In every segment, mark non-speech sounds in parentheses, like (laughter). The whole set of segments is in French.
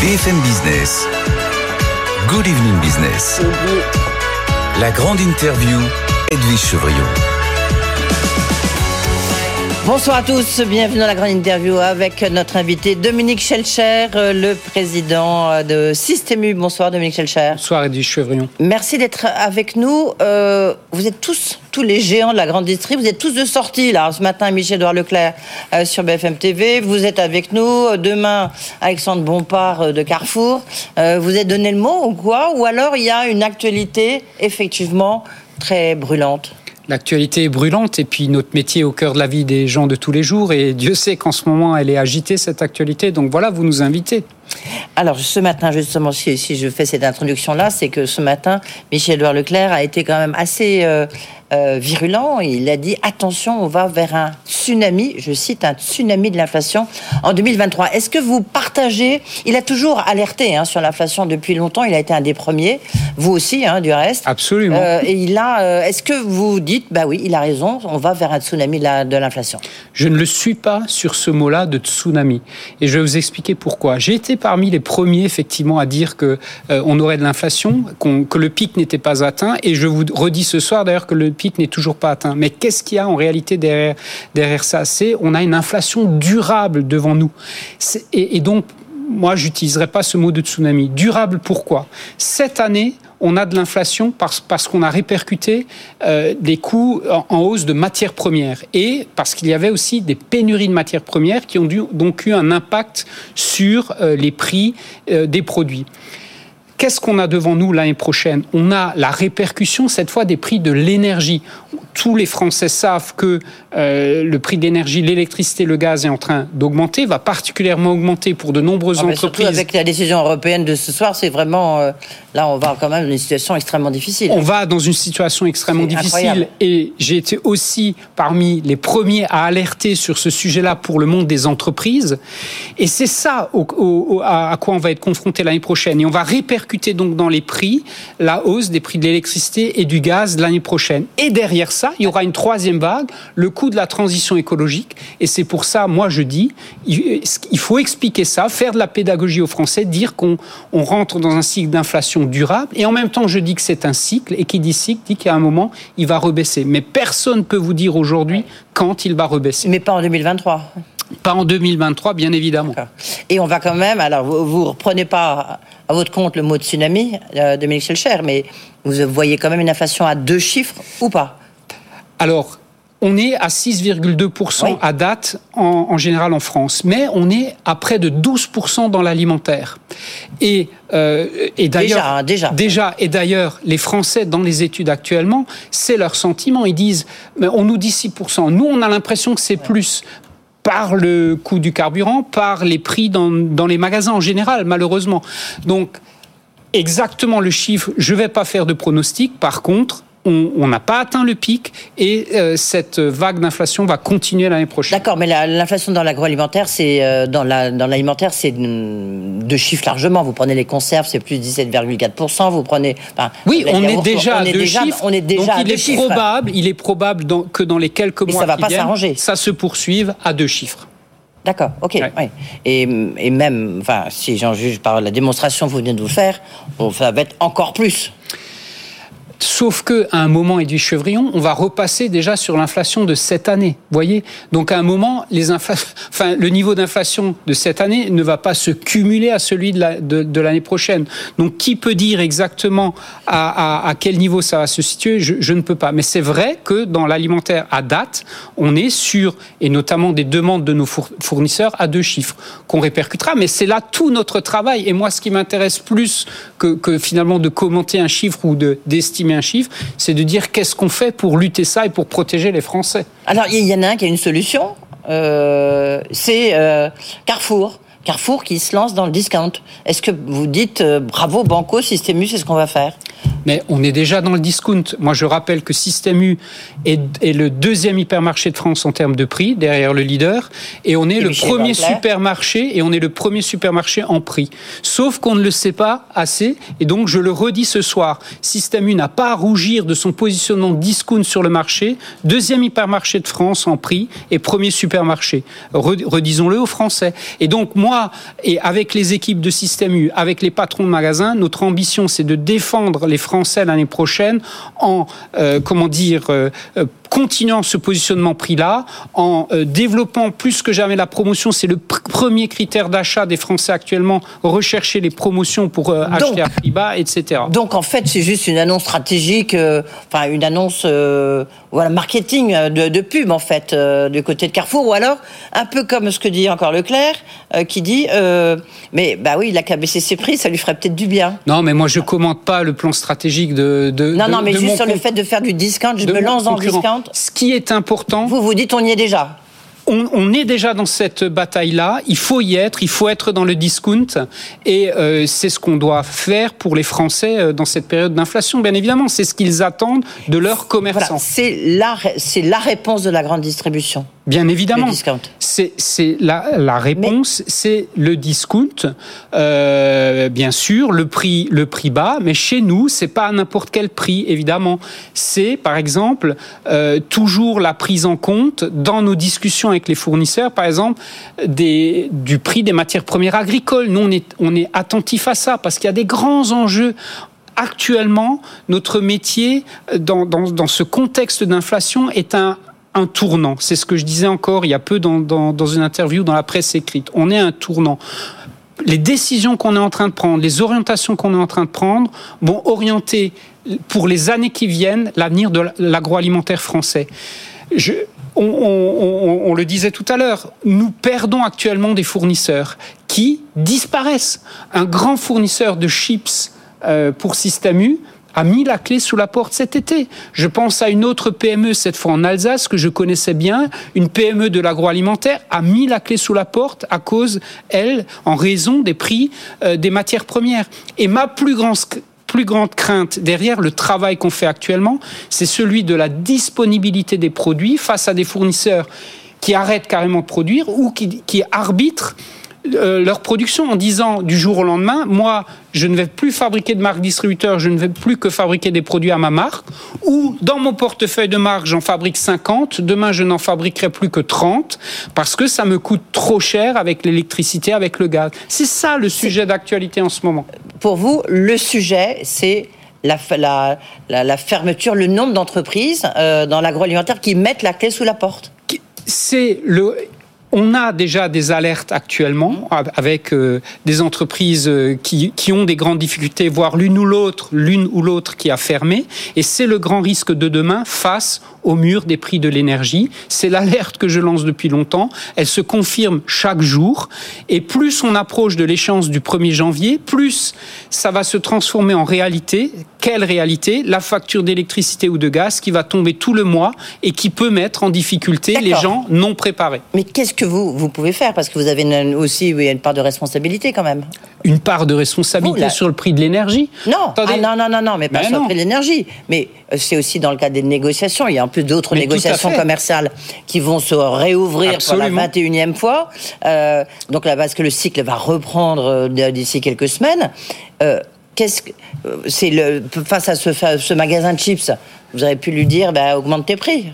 BFM Business. Good evening business. La grande interview, Edwige Chevriot. Bonsoir à tous, bienvenue dans la grande interview avec notre invité Dominique Schelcher, le président de Systému. Bonsoir Dominique Schelcher. Bonsoir Edwige Chevrion. Merci d'être avec nous. Euh, vous êtes tous, tous les géants de la grande distrie, vous êtes tous de sortie là. Ce matin, Michel-Edouard Leclerc euh, sur BFM TV. Vous êtes avec nous. Demain, Alexandre Bompard euh, de Carrefour. Euh, vous êtes donné le mot ou quoi? Ou alors il y a une actualité effectivement très brûlante? L'actualité est brûlante et puis notre métier est au cœur de la vie des gens de tous les jours et Dieu sait qu'en ce moment elle est agitée cette actualité. Donc voilà, vous nous invitez. Alors ce matin, justement, si, si je fais cette introduction-là, c'est que ce matin, Michel-Edouard Leclerc a été quand même assez euh, euh, virulent. Il a dit attention, on va vers un tsunami, je cite, un tsunami de l'inflation en 2023. Est-ce que vous partagez Il a toujours alerté hein, sur l'inflation depuis longtemps. Il a été un des premiers, vous aussi, hein, du reste. Absolument. Euh, et il a. Est-ce que vous dites, bah oui, il a raison, on va vers un tsunami de l'inflation? Je ne le suis pas sur ce mot-là de tsunami. Et je vais vous expliquer pourquoi. J'ai été parmi les premiers, effectivement, à dire que euh, on aurait de l'inflation, que le pic n'était pas atteint. Et je vous redis ce soir, d'ailleurs, que le pic n'est toujours pas atteint. Mais qu'est-ce qu'il y a en réalité derrière, derrière ça? C'est on a une inflation durable devant nous. Et, et donc, moi, j'utiliserai pas ce mot de tsunami. Durable, pourquoi? Cette année, on a de l'inflation parce, parce qu'on a répercuté euh, des coûts en, en hausse de matières premières et parce qu'il y avait aussi des pénuries de matières premières qui ont dû, donc eu un impact sur euh, les prix euh, des produits. Qu'est-ce qu'on a devant nous l'année prochaine? On a la répercussion cette fois des prix de l'énergie. Tous les Français savent que euh, le prix de l'énergie, l'électricité, le gaz est en train d'augmenter, va particulièrement augmenter pour de nombreuses Ah, surtout entreprises. avec la décision européenne de ce soir, c'est vraiment. euh, là, on va quand même dans une situation extrêmement difficile. On va dans une situation extrêmement difficile incroyable. et j'ai été aussi parmi les premiers à alerter sur ce sujet-là pour le monde des entreprises. Et c'est ça au- au- à quoi on va être confronté l'année prochaine. Et on va répercuter donc dans les prix la hausse des prix de l'électricité et du gaz l'année prochaine. Et derrière ça, il y aura une troisième vague, le coût de la transition écologique. Et c'est pour ça, moi, je dis, il il faut expliquer ça, faire de la pédagogie aux Français, dire qu'on on rentre dans un cycle d'inflation durable. Et en même temps, je dis que c'est un cycle. Et qui dit cycle dit qu'à un moment, il va rebaisser. Mais personne ne peut vous dire aujourd'hui quand il va rebaisser. Mais pas en 2023. Pas en 2023, bien évidemment. Et on va quand même, alors vous, vous reprenez pas à votre compte le mot tsunami, euh, Dominique Schelcher, mais vous voyez quand même une inflation à deux chiffres ou pas? Alors, on est à 6,2% Oui. à date en, en général en France, mais on est à près de 12% dans l'alimentaire. Et, euh, et d'ailleurs, Déjà, hein, déjà. déjà, et d'ailleurs, les Français dans les études actuellement, c'est leur sentiment. Ils disent, mais on nous dit 6%. Nous, on a l'impression que c'est plus par le coût du carburant, par les prix dans, dans les magasins en général, malheureusement. Donc, exactement le chiffre, je ne vais pas faire de pronostic. Par contre, on n'a pas atteint le pic et euh, cette vague d'inflation va continuer l'année prochaine. D'accord, mais la- l'inflation dans l'agroalimentaire, c'est euh, dans la dans l'alimentaire, c'est deux chiffres largement. Vous prenez les conserves, c'est plus 17,4%. Vous prenez. enfin, Oui, on est déjà on à deux déjà, chiffres. On est déjà donc à il deux est chiffres. probable, il est probable dans- que dans les quelques Mais mois ça va qui pas viennent, ça se poursuive à deux chiffres. D'accord, ok. Ouais. ouais. Et, et même, enfin, si j'en juge par la démonstration que vous venez de vous faire, ça va être encore plus. Sauf que à un moment, Edwige Chevrillon, on va repasser déjà sur l'inflation de cette année. Voyez, donc à un moment, (laughs) le niveau d'inflation de cette année ne va pas se cumuler à celui de la- de, de l'année prochaine. Donc, qui peut dire exactement à, quel niveau ça va se situer je, ne peux pas. Mais c'est vrai que dans l'alimentaire à date, on est sur et notamment des demandes de nos four- fournisseurs à deux chiffres qu'on répercutera. Mais c'est là tout notre travail. Et moi, ce qui m'intéresse plus que, que finalement de commenter un chiffre ou de d'estimer un chiffre, c'est de dire qu'est-ce qu'on fait pour lutter ça et pour protéger les Français. Alors, il y en a un qui a une solution, euh, c'est euh, Carrefour. Carrefour qui se lance dans le discount. Est-ce que vous dites euh, bravo Banco, Systémus, c'est ce qu'on va faire? Mais on est déjà dans le discount. Moi, je rappelle que Système U est, le deuxième hypermarché de France en termes de prix, derrière le leader, et on est le premier supermarché et on est le premier supermarché en prix. Sauf qu'on ne le sait pas assez, et donc je le redis ce soir. Système U n'a pas à rougir de son positionnement discount sur le marché, deuxième hypermarché de France en prix et premier supermarché. Redisons-le aux Français. Et donc moi, et avec les équipes de Système U, avec les patrons de magasins, notre ambition c'est de défendre les Français l'année prochaine en, euh, comment dire, euh, euh, continuant ce positionnement prix-là, en euh, développant plus que jamais la promotion. C'est le premier critère d'achat des Français actuellement, rechercher les promotions pour euh, acheter à prix bas, etc. Donc en fait, c'est juste une annonce stratégique, euh, enfin une annonce voilà, marketing de, pub en fait, du côté de Carrefour, ou alors un peu comme ce que dit encore Leclerc, qui dit, mais bah oui, il a qu'à baisser ses prix, ça lui ferait peut-être du bien. Non, mais moi je commente pas le plan stratégique de... de non, non, mais juste sur le fait de faire du discount, je me lance dans le discount ce qui est important. Vous vous dites on y est déjà on, est déjà dans cette bataille-là. Il faut y être, il faut être dans le discount, et euh, c'est ce qu'on doit faire pour les Français euh, dans cette période d'inflation. Bien évidemment, c'est ce qu'ils attendent de leurs commerçants. c'est la, c'est la réponse de la grande distribution. Bien évidemment. C'est la, la, réponse, c'est le discount, euh, bien sûr, le prix, le prix bas, mais chez nous, c'est pas à n'importe quel prix, évidemment. C'est, par exemple, euh, toujours la prise en compte dans nos discussions avec les fournisseurs, par exemple, du prix des matières premières agricoles. Nous, on est, on est attentif à ça parce qu'il y a des grands enjeux actuellement, notre métier, dans, dans, ce contexte d'inflation, est un, tournant. C'est ce que je disais encore il y a peu dans, dans, une interview dans la presse écrite. On est un tournant les décisions qu'on est en train de prendre, les orientations qu'on est en train de prendre vont orienter pour les années qui viennent l'avenir de l'agroalimentaire français. Je, on, le disait tout à l'heure, nous perdons actuellement des fournisseurs qui disparaissent. Un grand fournisseur de chips euh, pour Système U a mis la clé sous la porte cet été. Je pense à une autre PME, cette fois en Alsace, que je connaissais bien, une PME de l'agroalimentaire, a mis la clé sous la porte à cause, elle, en raison des prix euh, des matières premières. Et ma plus grande plus grande crainte derrière le travail qu'on fait actuellement, c'est celui de la disponibilité des produits face à des fournisseurs qui arrêtent carrément de produire ou qui arbitrent euh, leur production en disant du jour au lendemain, moi, je ne vais plus fabriquer de marque distributeur, je ne vais plus que fabriquer des produits à ma marque, ou dans mon portefeuille de marque, j'en fabrique 50, demain je n'en fabriquerai plus que 30, parce que ça me coûte trop cher avec l'électricité, avec le gaz. C'est ça le sujet d'actualité en ce moment. Pour vous, le sujet, c'est la, la, fermeture, le nombre d'entreprises euh, dans l'agroalimentaire qui mettent la clé sous la porte. C'est le on a déjà des alertes actuellement avec euh, des entreprises euh, qui, qui, ont des grandes difficultés, voire l'une ou l'autre, l'une ou l'autre qui a fermé. Et c'est le grand risque de demain face au mur des prix de l'énergie. C'est l'alerte que je lance depuis longtemps. Elle se confirme chaque jour. Et plus on approche de l'échéance du 1er janvier, plus ça va se transformer en réalité. Quelle réalité La facture d'électricité ou de gaz qui va tomber tout le mois et qui peut mettre en difficulté les gens non préparés. Mais qu'est-ce que vous, vous pouvez faire? Parce que vous avez aussi une part de responsabilité quand même. Une part de responsabilité sur le prix de l'énergie? Non. Ah, non, non, non, non, mais pas sur le prix de l'énergie. Mais euh, c'est aussi dans le cadre des négociations. Il y a un peu d'autres négociations commerciales qui vont se réouvrir pour la 21e fois. Euh, donc là, parce que le cycle va reprendre euh, d'ici quelques semaines. Qu'est-ce que c'est le face à ce, ce, magasin de chips Vous auriez pu lui dire, bah, augmente tes prix.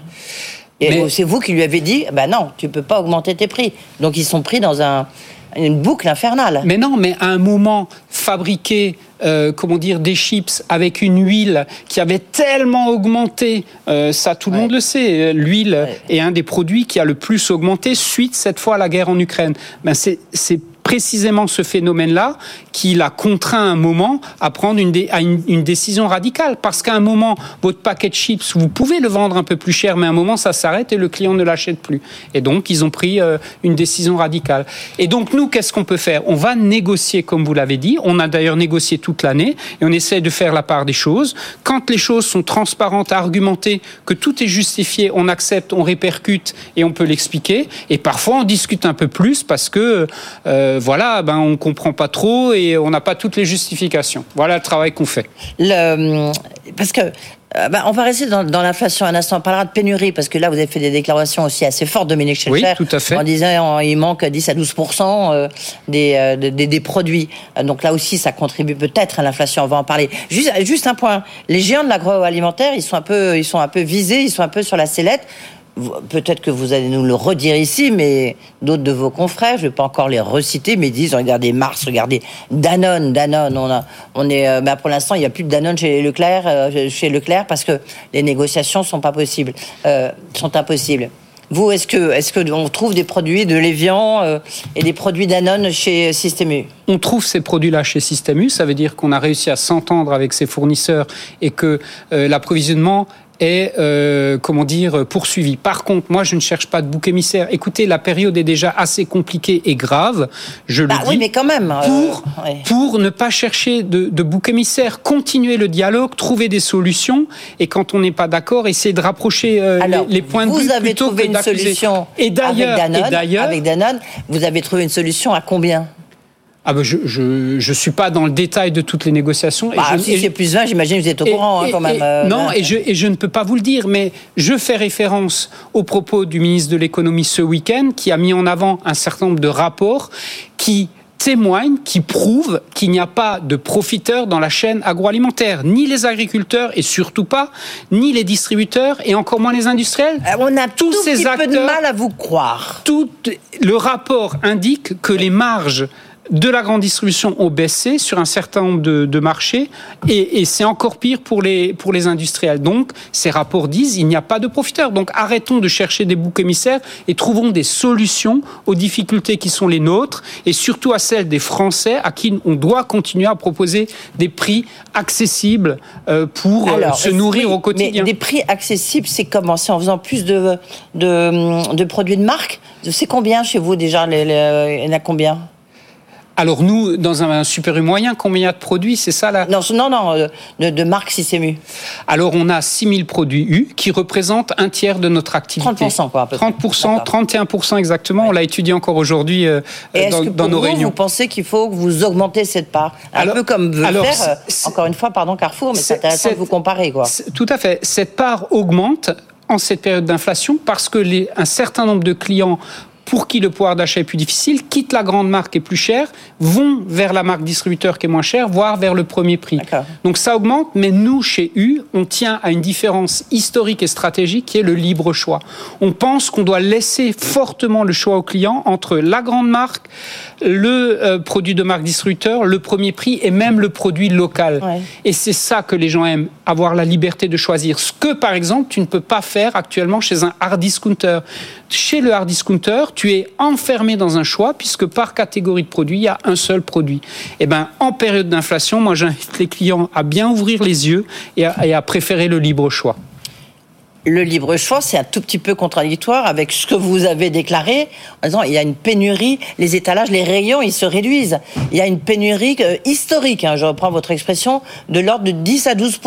Et c'est vous qui lui avez dit, bah non, tu peux pas augmenter tes prix. Donc ils sont pris dans un, une boucle infernale. Mais non, mais à un moment, fabriquer, euh, comment dire, des chips avec une huile qui avait tellement augmenté, euh, ça tout le monde le sait, l'huile est un des produits qui a le plus augmenté suite cette fois à la guerre en Ukraine. Ben c'est précisément ce phénomène-là qui l'a contraint à un moment à prendre une, décision radicale. Parce qu'à un moment, votre paquet de chips, vous pouvez le vendre un peu plus cher, mais à un moment, ça s'arrête et le client ne l'achète plus. Et donc, ils ont pris euh, une décision radicale. Et donc, nous, qu'est-ce qu'on peut faire? On va négocier, comme vous l'avez dit. On a d'ailleurs négocié toute l'année et on essaie de faire la part des choses. Quand les choses sont transparentes, argumentées, que tout est justifié, on accepte, on répercute et on peut l'expliquer. Et parfois, on discute un peu plus parce que... Euh, voilà, ben on comprend pas trop et on n'a pas toutes les justifications. Voilà le travail qu'on fait. Le, parce que euh, bah, on va rester dans, l'inflation un instant. On parlera de pénurie, parce que là, vous avez fait des déclarations aussi assez fortes, Dominique Schelcher. Oui, tout à fait. En disant qu'il manque 10 à 12 euh, des, euh, des, des, produits. Donc là aussi, ça contribue peut-être à l'inflation. On va en parler. Juste, juste un point. Les géants de l'agroalimentaire, ils sont un peu, ils sont un peu visés, ils sont un peu sur la sellette peut-être que vous allez nous le redire ici, mais d'autres de vos confrères, je ne vais pas encore les reciter, mais disent regardez Mars, regardez Danone, Danone. On, est, euh, bah, pour l'instant, il n'y a plus de Danone chez Leclerc, euh, chez Leclerc parce que les négociations sont pas possibles, euh, sont impossibles. Vous, est-ce que, est-ce que on trouve des produits de Lévian et des produits Danone chez Système On trouve ces produits-là chez Système. Ça veut dire qu'on a réussi à s'entendre avec ses fournisseurs et que l'approvisionnement est, euh, comment dire, poursuivi. Par contre, moi, je ne cherche pas de bouc émissaire. Écoutez, la période est déjà assez compliquée et grave. Je le bah dis. Oui, mais quand même. Euh, pour, pour ne pas chercher de, de bouc émissaire, continuer le dialogue, trouver des solutions. Et quand on n'est pas d'accord, essayer de rapprocher euh, les, points de vue vous avez trouvé une solution et d'ailleurs, avec Danone, vous avez trouvé une solution à combien? Ah ben je, je, je suis pas dans le détail de toutes les négociations. Bah, et si c'est plus 20, j'imagine que vous êtes au courant hein, quand même. Euh, non, et je, et je ne peux pas vous le dire, mais je fais référence aux propos du ministre de l'économie ce week-end qui a mis en avant un certain nombre de rapports qui témoignent, qui prouvent qu'il n'y a pas de profiteurs dans la chaîne agroalimentaire, ni les agriculteurs et surtout pas, ni les distributeurs et encore moins les industriels. Euh, on a tous ces acteurs, peu de mal à vous croire. Tout le rapport indique que les marges de la grande distribution ont baissé sur un certain nombre de, marchés et, c'est encore pire pour les, pour les industriels. Donc, ces rapports disent il n'y a pas de profiteurs. Donc, arrêtons de chercher des boucs émissaires et trouvons des solutions aux difficultés qui sont les nôtres et surtout à celles des Français à qui on doit continuer à proposer des prix accessibles euh, pour euh, se nourrir au quotidien. Mais des prix accessibles, c'est comment? C'est en faisant plus de, de, produits de marque? C'est combien chez vous déjà Il y en a combien? Alors nous, dans un super U moyen, combien il y a de produits C'est ça là Non, non, non, euh, de, de marque Système Alors on a 6000 produits U qui représentent un tiers de notre activité. 30% quoi, à peu 30%, 31% exactement. On l'a étudié encore aujourd'hui euh, dans, que dans nos réunions. Vous pensez qu'il faut que vous augmentez cette part? Un peu comme veut alors, faire, euh, encore une fois, pardon Carrefour, mais c'est intéressant de vous comparer. Quoi. Tout à fait. Cette part augmente en cette période d'inflation parce que les, un certain nombre de clients pour qui le pouvoir d'achat est plus difficile, quittent la grande marque qui est plus chère, vont vers la marque distributeur qui est moins chère, voire vers le premier prix. Donc ça augmente, mais nous, chez U, on tient à une différence historique et stratégique qui est le libre choix. On pense qu'on doit laisser fortement le choix au client entre la grande marque, le euh, produit de marque distributeur, le premier prix et même le produit local. Et c'est ça que les gens aiment, avoir la liberté de choisir. Ce que, par exemple, tu ne peux pas faire actuellement chez un hard discounter. Chez le hard discounter, tu es enfermé dans un choix puisque par catégorie de produits, il y a un seul produit. Et eh ben, en période d'inflation, moi, j'invite les clients à bien ouvrir les yeux et à préférer le libre choix le libre choix, c'est un tout petit peu contradictoire avec ce que vous avez déclaré en disant il y a une pénurie, les étalages, les rayons, ils se réduisent. Il y a une pénurie euh, historique, hein, je reprends votre expression, de l'ordre de 10 à 12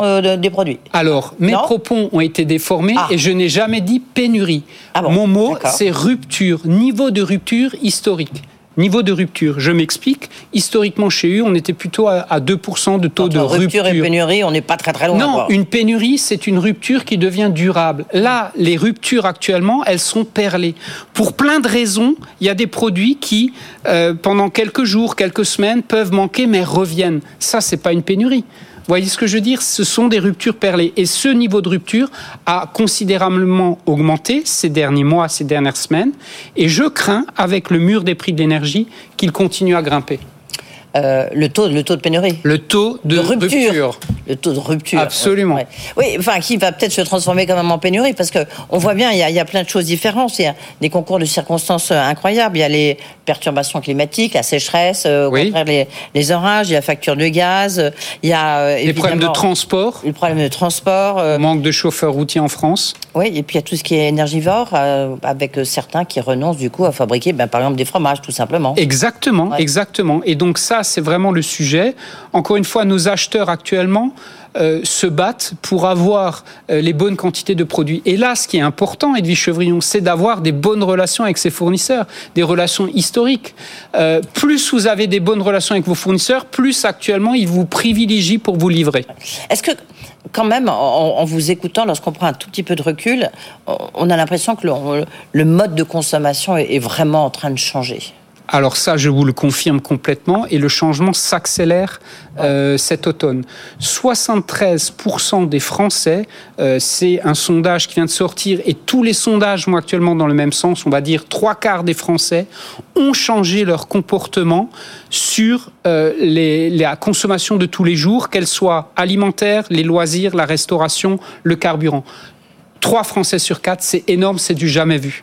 euh, des produits. Alors, mes propos ont été déformés ah. et je n'ai jamais dit pénurie. Ah Mon mot, c'est rupture, niveau de rupture historique. Niveau de rupture, je m'explique. Historiquement, chez eux, on était plutôt à 2% de taux de rupture. Rupture et pénurie, on n'est pas très très loin. Non, une pénurie, c'est une rupture qui devient durable. Là, les ruptures actuellement, elles sont perlées. Pour plein de raisons, il y a des produits qui, euh, pendant quelques jours, quelques semaines, peuvent manquer mais reviennent. Ça, c'est pas une pénurie. Vous voyez ce que je veux dire? Ce sont des ruptures perlées. Et ce niveau de rupture a considérablement augmenté ces derniers mois, ces dernières semaines. Et je crains, avec le mur des prix de l'énergie, qu'il continue à grimper. Euh, le taux, le taux de pénurie. Le taux de, rupture. Le taux de rupture. Absolument. Oui, enfin, qui va peut-être se transformer quand même en pénurie, parce que on voit bien, il y, a, il y, a, plein de choses différentes. Il y a des concours de circonstances euh, incroyables. Il y a les perturbations climatiques, la sécheresse, euh, les, les, orages, il y a la facture de gaz, il y a les problèmes de transport. Les problèmes de transport. manque de chauffeurs routiers en France. Oui, et puis il y a tout ce qui est énergivore, avec certains qui renoncent du coup à fabriquer, ben, par exemple, des fromages, tout simplement. Exactement, exactement. Et donc ça, c'est vraiment le sujet. Encore une fois, nos acheteurs actuellement euh, se battent pour avoir euh, les bonnes quantités de produits. Et là, ce qui est important, Edwige Chevrillon, c'est d'avoir des bonnes relations avec ses fournisseurs, des relations historiques. Euh, plus vous avez des bonnes relations avec vos fournisseurs, plus actuellement ils vous privilégient pour vous livrer. Est-ce que quand même, en, vous écoutant, lorsqu'on prend un tout petit peu de recul, on a l'impression que le, mode de consommation est vraiment en train de changer? Alors ça, je vous le confirme complètement, et le changement s'accélère euh, cet automne. 73% des Français, euh, c'est un sondage qui vient de sortir, et tous les sondages vont actuellement dans le même sens, on va dire trois quarts des Français ont changé leur comportement sur euh, les, la consommation de tous les jours, qu'elle soit alimentaire, les loisirs, la restauration, le carburant. Trois Français sur quatre, c'est énorme, c'est du jamais vu.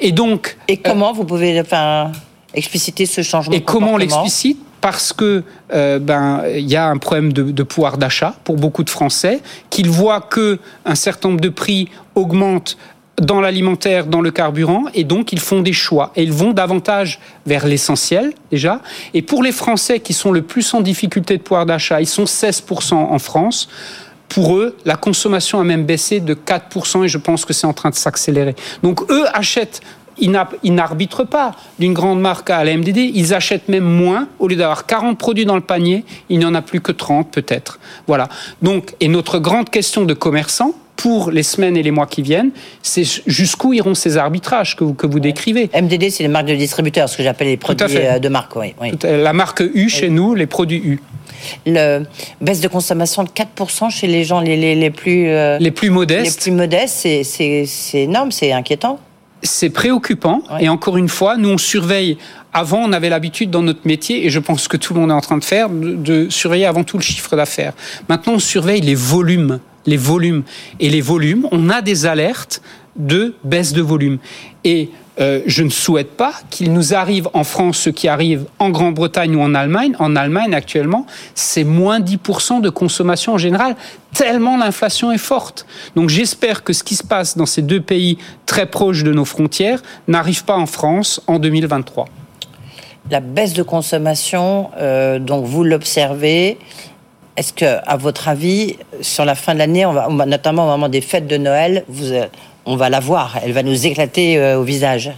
Et donc... Et comment vous pouvez... Enfin expliciter ce changement Et comment on l'explicite parce que euh, ben il y a un problème de, pouvoir d'achat pour beaucoup de Français, qu'ils voient que un certain nombre de prix augmentent dans l'alimentaire, dans le carburant, et donc ils font des choix. Et ils vont davantage vers l'essentiel, déjà. Et pour les Français qui sont le plus en difficulté de pouvoir d'achat, ils sont 16% en France. Pour eux, la consommation a même baissé de 4% et je pense que c'est en train de s'accélérer. Donc eux achètent ils n'arbitrent pas d'une grande marque à la MDD, ils achètent même moins. Au lieu d'avoir 40 produits dans le panier, il n'y en a plus que 30 peut-être. Voilà. Donc, et notre grande question de commerçants, pour les semaines et les mois qui viennent, c'est jusqu'où iront ces arbitrages que vous, que vous décrivez? MDD, c'est les marques de distributeurs, ce que j'appelle les produits euh, de marque. Oui, La marque U chez nous, les produits U. Le baisse de consommation de 4% chez les gens les, les, les plus... Euh, les plus modestes. Les plus modestes, c'est énorme, c'est inquiétant c'est préoccupant. Et encore une fois, nous, on surveille. Avant, on avait l'habitude dans notre métier, et je pense que tout le monde est en train de faire, de, surveiller avant tout le chiffre d'affaires. Maintenant, on surveille les volumes. Les volumes. Et les volumes, on a des alertes de baisse de volume. Et euh, je ne souhaite pas qu'il nous arrive en France ce qui arrive en Grande-Bretagne ou en Allemagne. En Allemagne, actuellement, c'est moins 10% de consommation en général, tellement l'inflation est forte. Donc j'espère que ce qui se passe dans ces deux pays très proches de nos frontières n'arrive pas en France en 2023. La baisse de consommation, euh, donc vous l'observez, est-ce que, à votre avis, sur la fin de l'année, notamment au moment des fêtes de Noël, vous, euh, on va la voir, elle va nous éclater euh, au visage.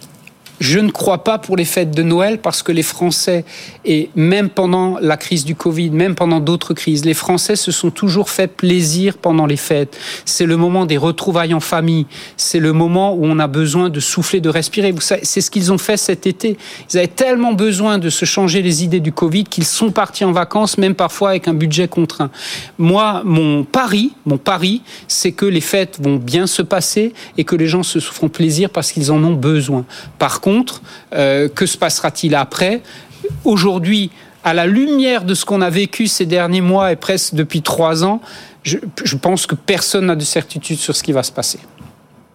Je ne crois pas pour les fêtes de Noël parce que les Français, et même pendant la crise du Covid, même pendant d'autres crises, les Français se sont toujours fait plaisir pendant les fêtes. C'est le moment des retrouvailles en famille. C'est le moment où on a besoin de souffler, de respirer. C'est ce qu'ils ont fait cet été. Ils avaient tellement besoin de se changer les idées du Covid qu'ils sont partis en vacances, même parfois avec un budget contraint. Moi, mon pari, mon pari, c'est que les fêtes vont bien se passer et que les gens se feront plaisir parce qu'ils en ont besoin. Par contre, euh, que se passera-t-il après? Aujourd'hui, à la lumière de ce qu'on a vécu ces derniers mois et presque depuis trois ans, je, pense que personne n'a de certitude sur ce qui va se passer.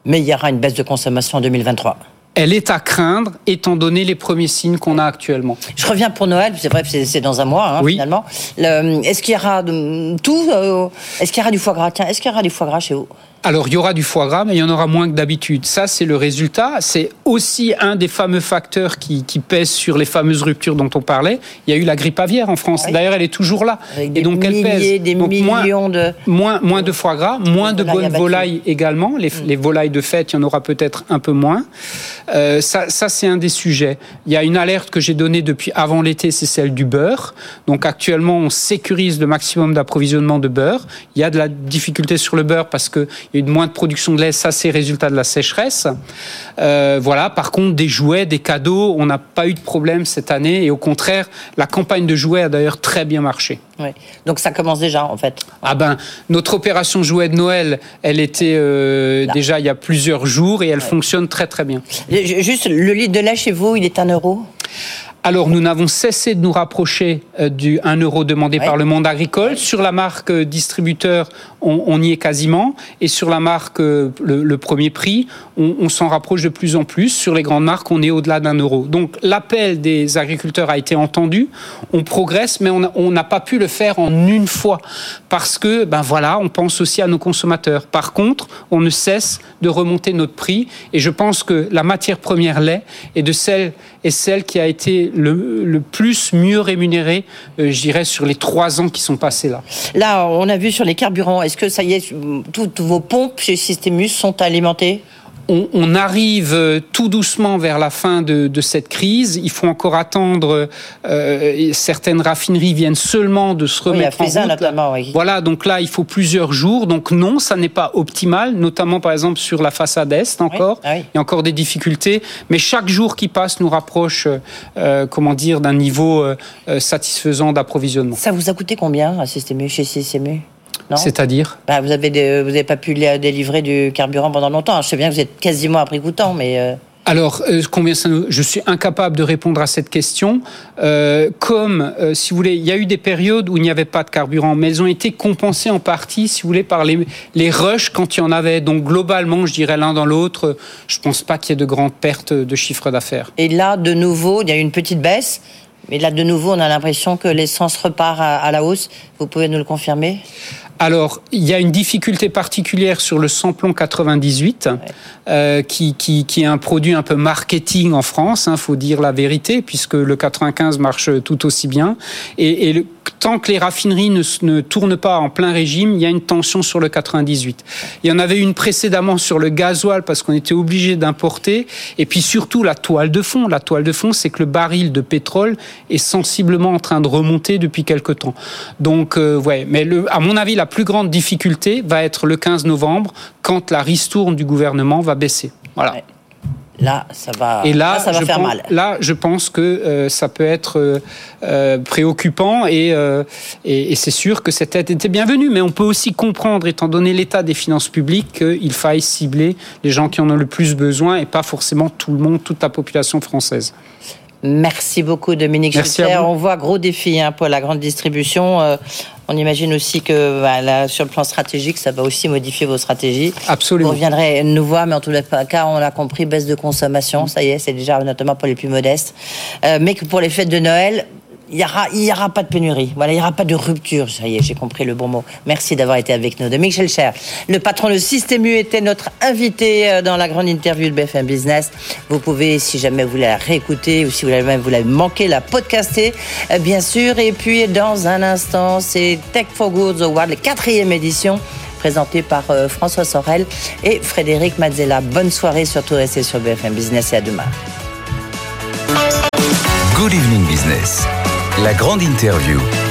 Mais il y aura une baisse de consommation en 2023 elle est à craindre étant donné les premiers signes qu'on a actuellement. Je reviens pour Noël, c'est vrai, c'est dans un mois hein, finalement. Est-ce qu'il y aura tout euh, Est-ce qu'il y aura du foie gras? Est-ce qu'il y aura du foie gras chez vous? Alors, il y aura du foie gras, mais il y en aura moins que d'habitude. Ça, c'est le résultat. C'est aussi un des fameux facteurs qui, pèsent sur les fameuses ruptures dont on parlait. Il y a eu la grippe aviaire en France. D'ailleurs, elle est toujours là. et donc, elle pèse. Des donc, moins, de... Moins, moins de foie gras, moins de bonnes volailles également. Les, mm. les, volailles de fête, il y en aura peut-être un peu moins. Euh, ça, ça c'est un des sujets. Il y a une alerte que j'ai donnée depuis avant l'été, c'est celle du beurre. Donc, actuellement, on sécurise le maximum d'approvisionnement de beurre. Il y a de la difficulté sur le beurre parce que il y a eu moins de production de lait, ça c'est résultat de la sécheresse. Euh, voilà. Par contre, des jouets, des cadeaux, on n'a pas eu de problème cette année et au contraire, la campagne de jouets a d'ailleurs très bien marché. Oui. Donc ça commence déjà en fait. Ah ben notre opération jouet de Noël, elle était euh, déjà il y a plusieurs jours et elle fonctionne très très bien. Juste le litre de lait chez vous, il est un euro? Alors, nous n'avons cessé de nous rapprocher euh, du 1 euro demandé par le monde agricole. Sur la marque distributeur, on, y est quasiment. Et sur la marque, euh, le, premier prix, on, s'en rapproche de plus en plus. Sur les grandes marques, on est au-delà d'un euro. Donc, l'appel des agriculteurs a été entendu. On progresse, mais on n'a pas pu le faire en une fois. Parce que, ben voilà, on pense aussi à nos consommateurs. Par contre, on ne cesse de remonter notre prix. Et je pense que la matière première lait est de celle, est celle qui a été le, plus mieux rémunérés, euh, je dirais, sur les trois ans qui sont passés là. Là, on a vu sur les carburants, est-ce que ça y est, toutes vos pompes chez Systemus sont alimentées? On, arrive euh, tout doucement vers la fin de, cette crise. Il faut encore attendre. Euh, certaines raffineries viennent seulement de se remettre oui, en route. Notamment, oui. Voilà, donc là, il faut plusieurs jours. Donc non, ça n'est pas optimal, notamment par exemple sur la façade est encore. Ah il y a encore des difficultés, mais chaque jour qui passe nous rapproche, euh, comment dire, d'un niveau satisfaisant d'approvisionnement. Ça vous a coûté combien à chez c'est-à-dire bah, Vous n'avez pas pu délivrer du carburant pendant longtemps. Je sais bien que vous êtes quasiment à prix coûtant, mais... Euh, alors, euh, combien ça nous... je suis incapable de répondre à cette question. Euh, comme, si vous voulez, il y a eu des périodes où il n'y avait pas de carburant, mais elles ont été compensées en partie, si vous voulez, par les, les rushs quand il y en avait. Donc, globalement, je dirais l'un dans l'autre, je ne pense pas qu'il y ait de grandes pertes de chiffre d'affaires. Et là, de nouveau, il y a eu une petite baisse. Mais là, de nouveau, on a l'impression que l'essence repart à, la hausse. Vous pouvez nous le confirmer? Alors, il y a une difficulté particulière sur le samplon 98, euh, qui, qui, qui, est un produit un peu marketing en France, il hein, faut dire la vérité, puisque le 95 marche tout aussi bien. Et, et le, tant que les raffineries ne, ne, tournent pas en plein régime, il y a une tension sur le 98. Il y en avait une précédemment sur le gasoil, parce qu'on était obligé d'importer. Et puis surtout, la toile de fond. La toile de fond, c'est que le baril de pétrole est sensiblement en train de remonter depuis quelque temps. Donc, euh, ouais. Mais le, à mon avis, la plus grande difficulté va être le 15 novembre, quand la ristourne du gouvernement va baisser. Voilà. Là, ça va, et là, ça va faire mal. Là, je pense que euh, ça peut être euh, euh, préoccupant et, et, et c'est sûr que cette aide était bienvenue. Mais on peut aussi comprendre, étant donné l'état des finances publiques, qu'il faille cibler les gens qui en ont le plus besoin et pas forcément tout le monde, toute la population française. Merci beaucoup, Dominique Merci On voit gros défi hein, pour la grande distribution. Euh, on imagine aussi que bah, sur le plan stratégique, ça va aussi modifier vos stratégies. Absolument. Vous reviendrez nous voir, mais en tout cas, on l'a compris, baisse de consommation, ça y est, c'est déjà notamment pour les plus modestes. Euh, mais que pour les fêtes de Noël, il n'y aura, aura pas de pénurie. Voilà, il n'y aura pas de rupture. Ça y est, j'ai compris le bon mot. Merci d'avoir été avec nous. Dominique Schelcher, le patron de Système U, était notre invité euh, dans la grande interview de BFM Business. Vous pouvez, si jamais vous la réécouter ou si vous l'avez vous l'avez manqué, la podcaster, euh, bien sûr. Et puis, dans un instant, c'est Tech for Goods Award, la quatrième édition présenté par euh, François Sorel et Frédéric Mazzella. Bonne soirée, surtout restez sur BFM Business et à demain. Good evening business. La grande interview.